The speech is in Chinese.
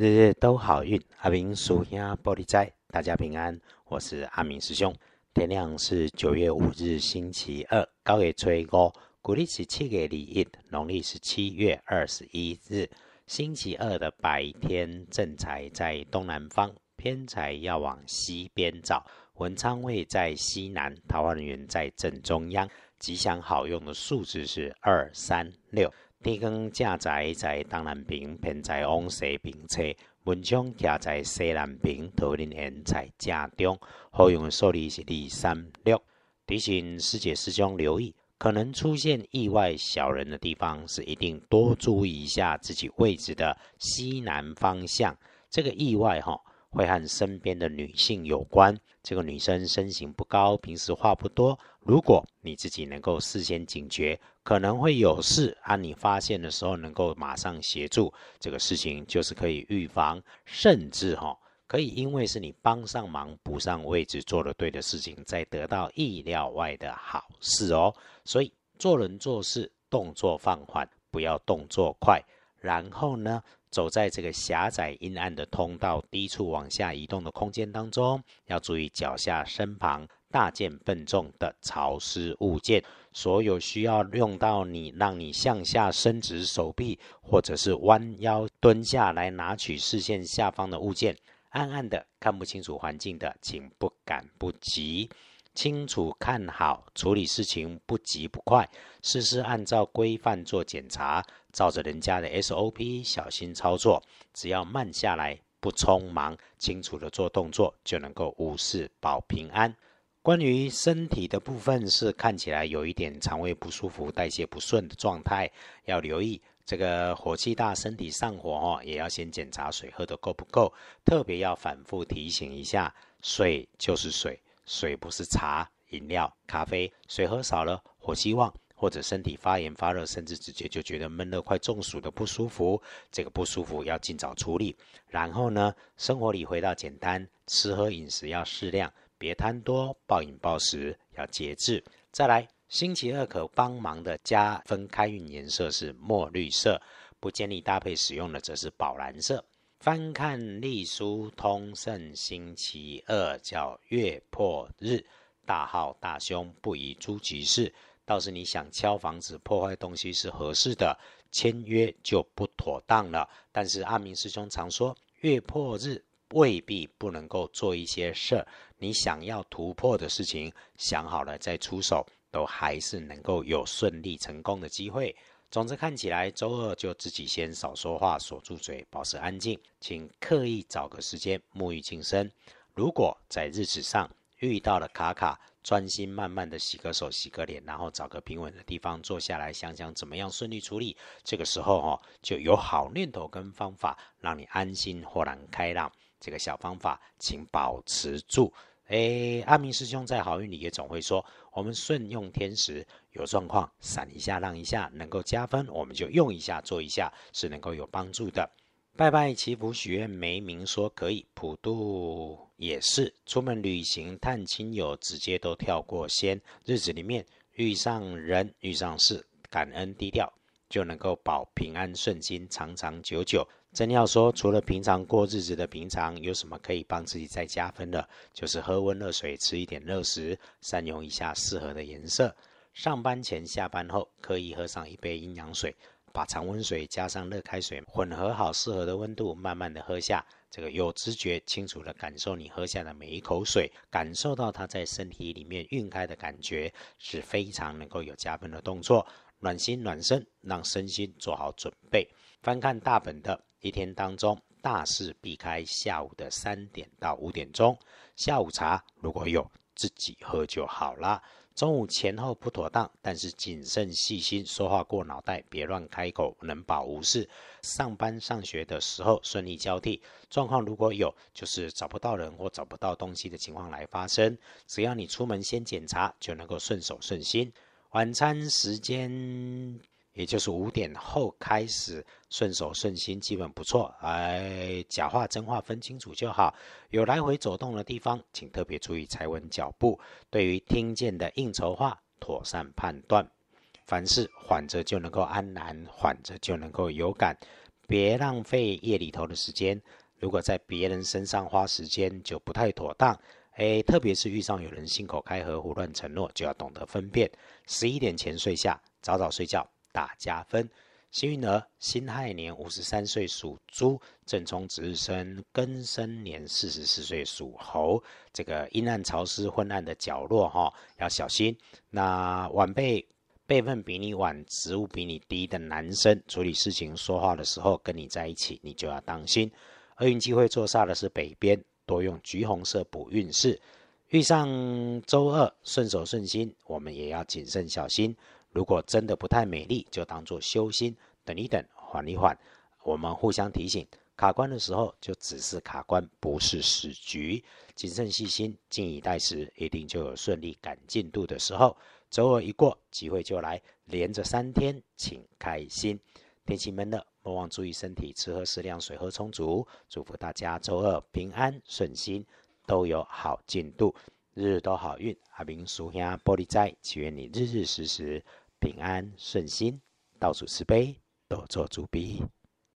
日日都好运，阿明属下玻璃斋，大家平安。我是阿明师兄。天亮是九月五日，星期二，高月初五，古历是七月二一，农历是七月二十一日，星期二的白天，正财在东南方，偏财要往西边找。文昌位在西南，桃花源在正中央。吉祥好用的数字是二三六。天光正在在东南边，偏在往西边侧。文昌徛在西南边，桃林园在正中。好用的数字是二三六。提醒师姐师兄留意，可能出现意外小人的地方，是一定多注意一下自己位置的西南方向。这个意外哈。会和身边的女性有关。这个女生身形不高，平时话不多。如果你自己能够事先警觉，可能会有事，啊，你发现的时候能够马上协助，这个事情就是可以预防，甚至哈可以因为是你帮上忙、补上位置、做了对的事情，再得到意料外的好事哦。所以做人做事动作放缓，不要动作快。然后呢？走在这个狭窄阴暗的通道、低处往下移动的空间当中，要注意脚下、身旁大件笨重的潮湿物件。所有需要用到你，让你向下伸直手臂，或者是弯腰蹲下来拿取视线下方的物件，暗暗的看不清楚环境的，请不赶不急。清楚看好处理事情，不急不快，事事按照规范做检查，照着人家的 SOP 小心操作。只要慢下来，不匆忙，清楚的做动作，就能够无事保平安。关于身体的部分，是看起来有一点肠胃不舒服、代谢不顺的状态，要留意这个火气大，身体上火哦，也要先检查水喝的够不够，特别要反复提醒一下，水就是水。水不是茶、饮料、咖啡，水喝少了，火气旺，或者身体发炎发热，甚至直接就觉得闷热、快中暑的不舒服。这个不舒服要尽早处理。然后呢，生活里回到简单，吃喝饮食要适量，别贪多，暴饮暴食要节制。再来，星期二可帮忙的加分开运颜色是墨绿色，不建议搭配使用的则是宝蓝色。翻看隶书通胜星期二叫月破日，大号大凶，不宜诸吉事。倒是你想敲房子破坏东西是合适的，签约就不妥当了。但是阿明师兄常说，月破日未必不能够做一些事儿。你想要突破的事情，想好了再出手，都还是能够有顺利成功的机会。总之看起来，周二就自己先少说话，锁住嘴，保持安静，请刻意找个时间沐浴净身。如果在日子上遇到了卡卡，专心慢慢的洗个手、洗个脸，然后找个平稳的地方坐下来，想想怎么样顺利处理。这个时候哦，就有好念头跟方法，让你安心豁然开朗。这个小方法，请保持住。哎，阿明师兄在好运里也总会说，我们顺用天时，有状况闪一下让一下，能够加分，我们就用一下做一下，是能够有帮助的。拜拜祈福许愿没明说可以，普渡也是。出门旅行探亲友，直接都跳过先。日子里面遇上人遇上事，感恩低调，就能够保平安顺心，长长久久。真要说，除了平常过日子的平常，有什么可以帮自己再加分的？就是喝温热水，吃一点热食，善用一下适合的颜色。上班前、下班后，可以喝上一杯阴阳水，把常温水加上热开水，混合好适合的温度，慢慢的喝下。这个有知觉、清楚的感受你喝下的每一口水，感受到它在身体里面晕开的感觉，是非常能够有加分的动作。暖心暖身，让身心做好准备。翻看大本的。一天当中，大事避开下午的三点到五点钟。下午茶如果有自己喝就好了。中午前后不妥当，但是谨慎细心，说话过脑袋，别乱开口，能保无事。上班上学的时候顺利交替。状况如果有，就是找不到人或找不到东西的情况来发生。只要你出门先检查，就能够顺手顺心。晚餐时间。也就是五点后开始顺手顺心，基本不错。哎，假话真话分清楚就好。有来回走动的地方，请特别注意踩稳脚步。对于听见的应酬话，妥善判断。凡事缓着就能够安然，缓着就能够有感。别浪费夜里头的时间。如果在别人身上花时间，就不太妥当。哎，特别是遇上有人信口开河、胡乱承诺，就要懂得分辨。十一点前睡下，早早睡觉，大加分。幸运儿，辛亥年五十三岁属猪，正冲值日生庚申年四十四岁属猴。这个阴暗潮湿、昏暗的角落，哈，要小心。那晚辈辈分比你晚、职务比你低的男生，处理事情、说话的时候跟你在一起，你就要当心。厄运机会坐煞的是北边，多用橘红色补运势。遇上周二顺手顺心，我们也要谨慎小心。如果真的不太美丽，就当做修心，等一等，缓一缓。我们互相提醒，卡关的时候就只是卡关，不是死局。谨慎细心，静以待时，一定就有顺利赶进度的时候。周二一过，机会就来，连着三天，请开心。天气闷热，莫忘注意身体，吃喝适量，水喝充足。祝福大家周二平安顺心，都有好进度，日日都好运。阿明叔兄玻璃斋，祈愿你日日时时。平安顺心，倒数慈悲，都做主笔。